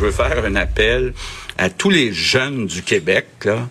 Veux faire un appel à tous les jeunes du Québec. Là.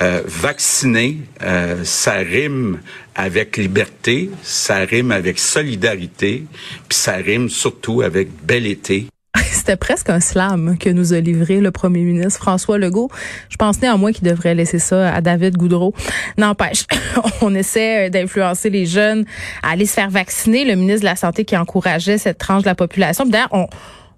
Euh, vacciner, euh, ça rime avec liberté, ça rime avec solidarité, puis ça rime surtout avec bel été. C'était presque un slam que nous a livré le premier ministre François Legault. Je pense néanmoins qu'il devrait laisser ça à David Goudreau. N'empêche, on essaie d'influencer les jeunes à aller se faire vacciner. Le ministre de la Santé qui encourageait cette tranche de la population. On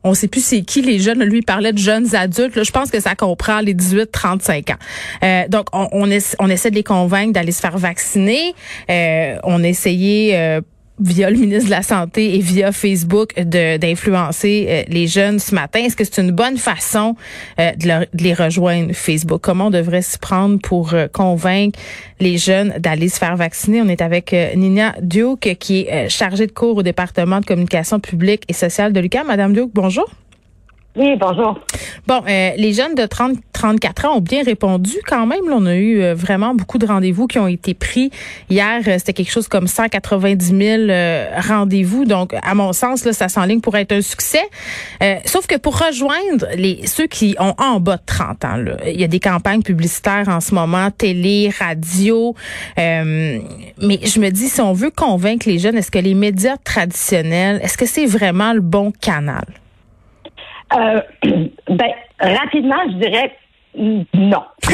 on sait plus c'est qui les jeunes. Lui, il parlait de jeunes adultes. Là, je pense que ça comprend les 18-35 ans. Euh, donc, on, on, essaie, de les convaincre d'aller se faire vacciner. Euh, on essayait euh, via le ministre de la Santé et via Facebook d'influencer euh, les jeunes ce matin. Est-ce que c'est une bonne façon euh, de, les rejoindre Facebook? Comment on devrait s'y prendre pour euh, convaincre les jeunes d'aller se faire vacciner? On est avec Nina Duke, qui est chargée de cours au département de communication publique et sociale de l'UQAM. Madame Duke, bonjour. Oui, bonjour. Bon, euh, les jeunes de 30, 34 ans ont bien répondu quand même. Là, on a eu euh, vraiment beaucoup de rendez-vous qui ont été pris. Hier, euh, c'était quelque chose comme 190 000 rendez-vous. Donc, à mon sens, ça s'enligne pour être un succès. sauf que pour rejoindre les ceux qui ont en bas de 30 ans, il y a des campagnes publicitaires en ce moment, télé, radio. mais je me dis, si on veut convaincre les jeunes, est-ce que les médias traditionnels, est-ce que c'est vraiment le bon canal? Euh, ben, rapidement, je dirais non.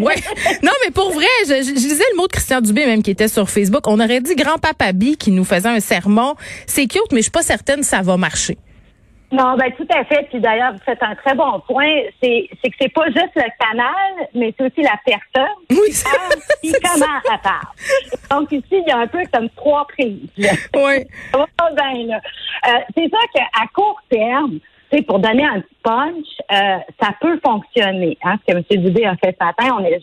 ouais. Non, mais pour vrai, je, je, disais le mot de Christian Dubé même qui était sur Facebook. On aurait dit grand-papa B qui nous faisait un sermon. C'est cute, mais je suis pas certaine que ça va marcher. Non, ben tout à fait. Puis d'ailleurs, vous faites un très bon point. C'est, c'est que c'est pas juste le canal, mais c'est aussi la personne. Oui, c'est Puis comment elle parle. Donc ici, il y a un peu comme trois prises. Oui. bien, là. Euh, c'est ça qu'à court terme, pour donner un punch, euh, ça peut fonctionner. Hein, ce que M. Dubé a fait ce matin, on est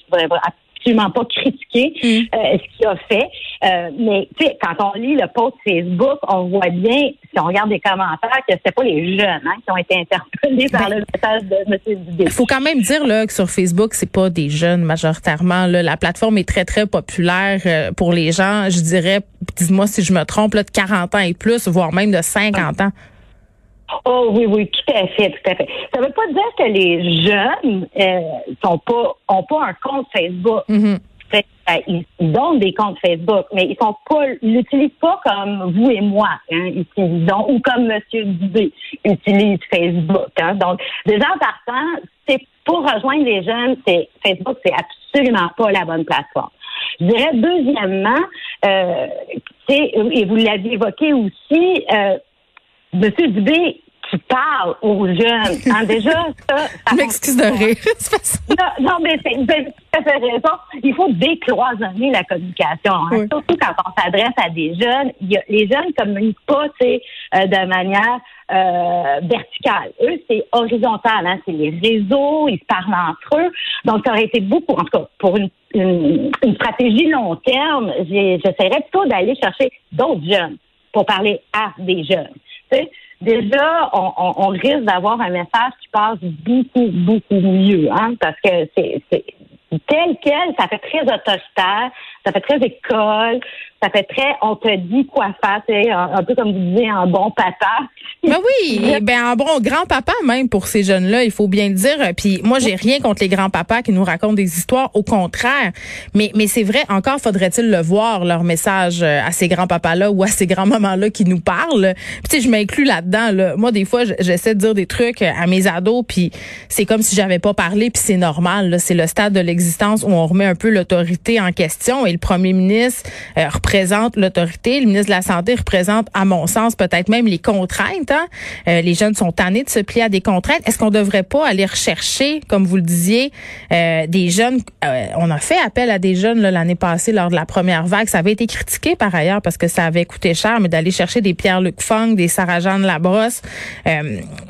absolument pas critiqué mm. euh, ce qu'il a fait. Euh, mais quand on lit le post Facebook, on voit bien, si on regarde les commentaires, que c'est pas les jeunes hein, qui ont été interpellés par ben, le message de M. Dubé. Il faut quand même dire là, que sur Facebook, c'est pas des jeunes majoritairement. Là. La plateforme est très, très populaire pour les gens, je dirais, dis-moi si je me trompe, là, de 40 ans et plus, voire même de 50 ans. Oh oui, oui, tout à fait, tout à fait. Ça veut pas dire que les jeunes euh, sont pas ont pas un compte Facebook. Mm-hmm. Euh, ils, ont des comptes Facebook, mais ils sont pas l'utilisent pas comme vous et moi, hein, utilisons, ou comme Monsieur Dubé utilise Facebook. Hein. Donc, déjà en partant, c'est pour rejoindre les jeunes, c'est Facebook, c'est absolument pas la bonne plateforme. Je dirais deuxièmement, euh, et vous l'aviez évoqué aussi, euh, Monsieur Dubé qui parle aux jeunes. Hein, déjà, ça. ça M'excuse de rire. non, non, mais c'est, tout fait raison. Il faut décloisonner la communication. Hein. Surtout quand on s'adresse à des jeunes. Il y a, les jeunes ne communiquent pas euh, de manière euh, verticale. Eux, c'est horizontal. Hein. C'est les réseaux, ils se parlent entre eux. Donc, ça aurait été beaucoup, en tout cas, pour une, une, une stratégie long terme, j'essaierais plutôt d'aller chercher d'autres jeunes pour parler à des jeunes déjà, on, risque d'avoir un message qui passe beaucoup, beaucoup mieux, hein, parce que c'est tel quel, ça fait très autoritaire, ça fait très école, ça fait très on te dit quoi faire, un, un peu comme vous disiez, un bon papa. Ben oui, ben un bon grand-papa même pour ces jeunes-là, il faut bien le dire. Puis moi, j'ai rien contre les grands-papas qui nous racontent des histoires, au contraire. Mais mais c'est vrai, encore faudrait-il le voir leur message euh, à ces grands-papas-là ou à ces grands-mamans-là qui nous parlent. Puis tu sais, je m'inclus là-dedans. Là. Moi, des fois, j'essaie de dire des trucs à mes ados, puis c'est comme si j'avais pas parlé, puis c'est normal. C'est le stade de l'existence où on remet un peu l'autorité en question et le premier ministre euh, représente l'autorité. Le ministre de la Santé représente, à mon sens, peut-être même les contraintes. Hein. Euh, les jeunes sont tannés de se plier à des contraintes. Est-ce qu'on devrait pas aller rechercher, comme vous le disiez, euh, des jeunes? Euh, on a fait appel à des jeunes l'année passée lors de la première vague. Ça avait été critiqué par ailleurs parce que ça avait coûté cher, mais d'aller chercher des Pierre-Luc Funk, des Sarah-Jeanne Labrosse,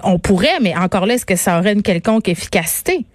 on pourrait, mais encore là, est-ce que ça aurait une quelconque efficacité?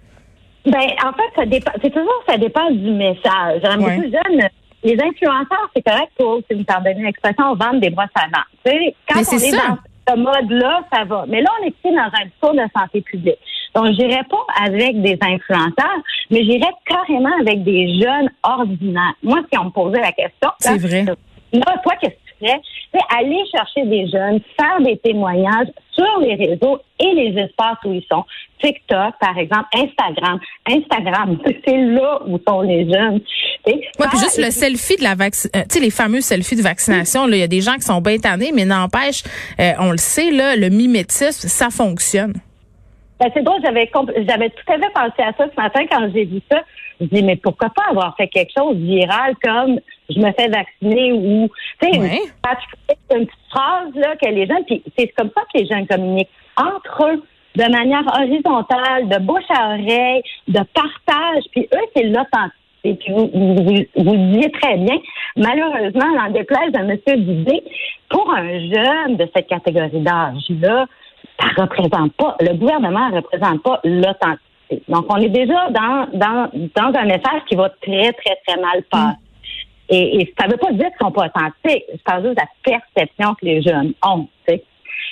Ben, en fait, ça dépend. C'est toujours ça dépend du message. Beaucoup jeunes, les influenceurs, c'est correct pour, si vous me pardonnez l'expression, vendre des brosses à dents. sais, quand on est, dans ce mode-là, ça va. Mais là, on est ici dans un discours de santé publique. Donc, j'irai pas avec des influenceurs, mais j'irai carrément avec des jeunes ordinaires. Moi, si on me posait la question, c'est vrai. Là, toi, qu'est-ce c'est aller chercher des jeunes, faire des témoignages sur les réseaux et les espaces où ils sont. TikTok, par exemple, Instagram. Instagram, c'est là où sont les jeunes. Oui, puis juste le selfie de la vaccination, euh, tu sais, les fameux selfies de vaccination, il y a des gens qui sont bien tannés, mais n'empêche, euh, on le sait, là, le mimétisme, ça fonctionne. Ben, c'est drôle, j'avais j'avais tout à fait pensé à ça ce matin quand j'ai vu ça. Je dis mais pourquoi pas avoir fait quelque chose viral comme je me fais vacciner ou tu sais une, petite phrase là que les gens puis c'est comme ça que les gens communiquent entre eux de manière horizontale, de bouche à oreille, de partage. Puis eux, c'est l'authenticité. Puis vous, vous, vous, le disiez très bien. Malheureusement, en déplaise à M. Dubé, pour un jeune de cette catégorie d'âge-là, ça représente pas, le gouvernement ne représente pas l'authenticité. Donc, on est déjà dans, dans, dans un message qui va très, très, très mal passer. Et, et, ça ne veut pas dire qu'ils sont pas authentiques. Ça veut juste la perception que les jeunes ont.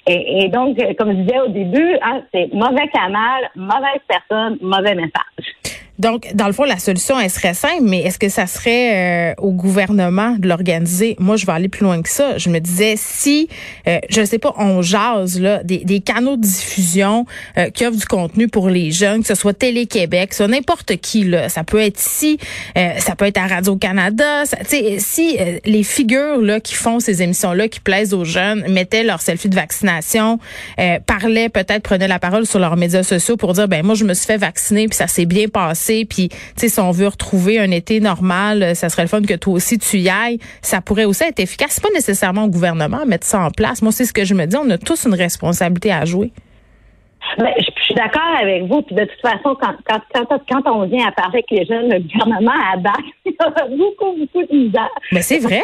Et, et, donc, comme je disais au début, hein, c'est mauvais canal, mauvaise personne, mauvais message. Donc, dans le fond, la solution, elle serait simple, mais est-ce que ça serait euh, au gouvernement de l'organiser? Moi, je vais aller plus loin que ça. Je me disais, si, euh, je ne sais pas, on jase là, des, canaux de diffusion euh, qui offrent du contenu pour les jeunes, que ce soit Télé-Québec, soit n'importe qui, là, ça peut être ici, ça peut être à Radio-Canada, si les figures là, qui font ces émissions-là, qui plaisent aux jeunes, mettaient leur selfie de vaccination, parlaient, peut-être prenaient la parole sur leurs médias sociaux pour dire, ben moi, je me suis fait vacciner, puis ça s'est bien passé puis, tu sais, si on veut retrouver un été normal, euh, ça serait le fun que toi aussi tu y ailles. Ça pourrait aussi être efficace. C'est pas nécessairement au gouvernement à mettre ça en place. Moi, c'est ce que je me dis. On a tous une responsabilité à jouer. Ben, je, suis d'accord avec vous. Puis de toute façon, quand, quand, quand, quand, on vient à parler avec les jeunes, le gouvernement a il y a beaucoup, beaucoup de misère. Mais c'est vrai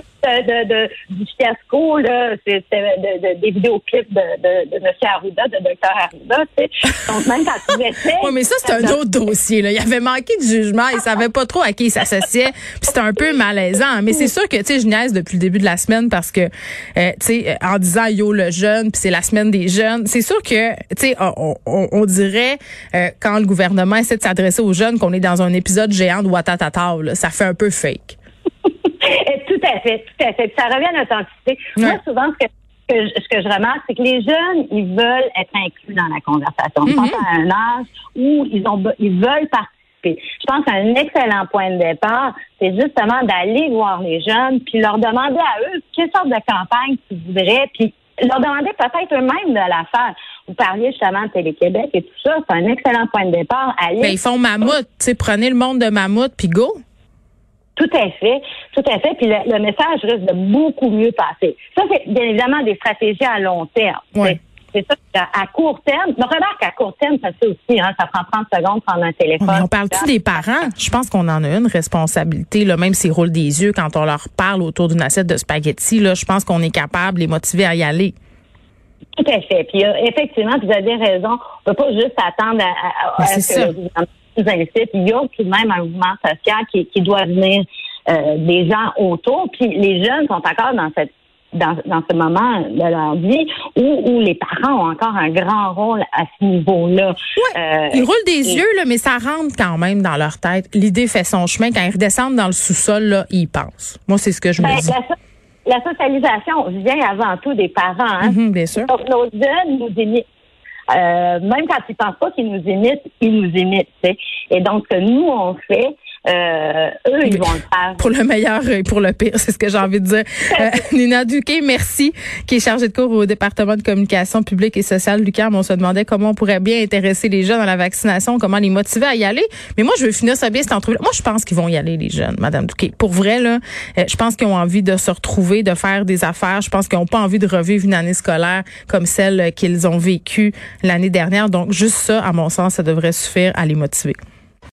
de, de, du fiasco, là, c'était de, des vidéoclips de, de, de M. Arruda, de Dr. Arruda, tu sais. Donc, même quand oui, mais ça, c'est un autre dossier, là. Il avait manqué de jugement. Il savait pas trop à qui il s'associait. Puis c'était un peu malaisant. Mais c'est sûr que, tu sais, je niaise depuis le début de la semaine parce que, euh, tu sais, en disant yo le jeune, puis c'est la semaine des jeunes, c'est sûr que, tu sais, on, on, dirait, euh, quand le gouvernement essaie de s'adresser aux jeunes, qu'on est dans un épisode géant de Watatata, là. Ça fait un peu fake. à fait, tout à fait. ça revient à l'authenticité. Moi, souvent, ce que ce que je remarque, c'est que les jeunes, ils veulent être inclus dans la conversation. Je pense mm-hmm. à un âge où ils ont ils veulent participer. Je pense qu'un excellent point de départ, c'est justement d'aller voir les jeunes, puis leur demander à eux quelle sorte de campagne ils voudraient, puis leur demander peut-être eux-mêmes de la faire. Vous parliez justement de Télé-Québec et tout ça, c'est un excellent point de départ. Aller... Ben, ils font mammouth, tu sais, prenez le monde de mammouth, puis go. Tout à fait, tout à fait. Puis le, message risque de beaucoup mieux passer. Ça, c'est bien évidemment des stratégies à long terme. C'est ça, à court terme. Mais remarque, à court terme, ça fait aussi, hein, ça prend 30 secondes prendre un téléphone. on parle-tu des parents? Je pense qu'on en a une responsabilité, là, même s'ils roulent des yeux quand on leur parle autour d'une assiette de spaghettis. Là, je pense qu'on est capable de les motiver à y aller. Tout à fait. Puis euh, effectivement, vous avez raison. On peut pas juste attendre à, à, ce que le gouvernement il y a tout de même un mouvement social qui, doit venir euh, des gens autour. Puis les jeunes sont encore dans cette dans, ce moment de leur vie où, les parents ont encore un grand rôle à ce niveau-là. Euh, ils roulent des yeux, là, mais ça rentre quand même dans leur tête. L'idée fait son chemin. Quand ils redescendent dans le sous-sol, là, ils pensent. Moi, c'est ce que je me ben, dis. La, socialisation vient avant tout des parents. Hein? Mm-hmm, bien sûr. Donc, nos jeunes nous euh, même quand ils pensent pas qu'ils nous imitent, ils nous imitent. Et donc, ce que nous, on fait, euh, eux, ils vont le faire. Pour le meilleur et pour le pire, c'est ce que j'ai envie de dire. Euh, Nina Duquet, merci, qui est chargée de cours au département de communication publique et sociale du CAM. On se demandait comment on pourrait bien intéresser les jeunes à la vaccination, comment les motiver à y aller. Mais moi, je veux finir ça bien cette entrevue. Moi, je pense qu'ils vont y aller, les jeunes, Madame Duquet. Pour vrai, là, euh, je pense qu'ils ont envie de se retrouver, de faire des affaires. Je pense qu'ils n'ont pas envie de revivre une année scolaire comme celle qu'ils ont vécue l'année dernière. Donc, juste ça, à mon sens, ça devrait suffire à les motiver.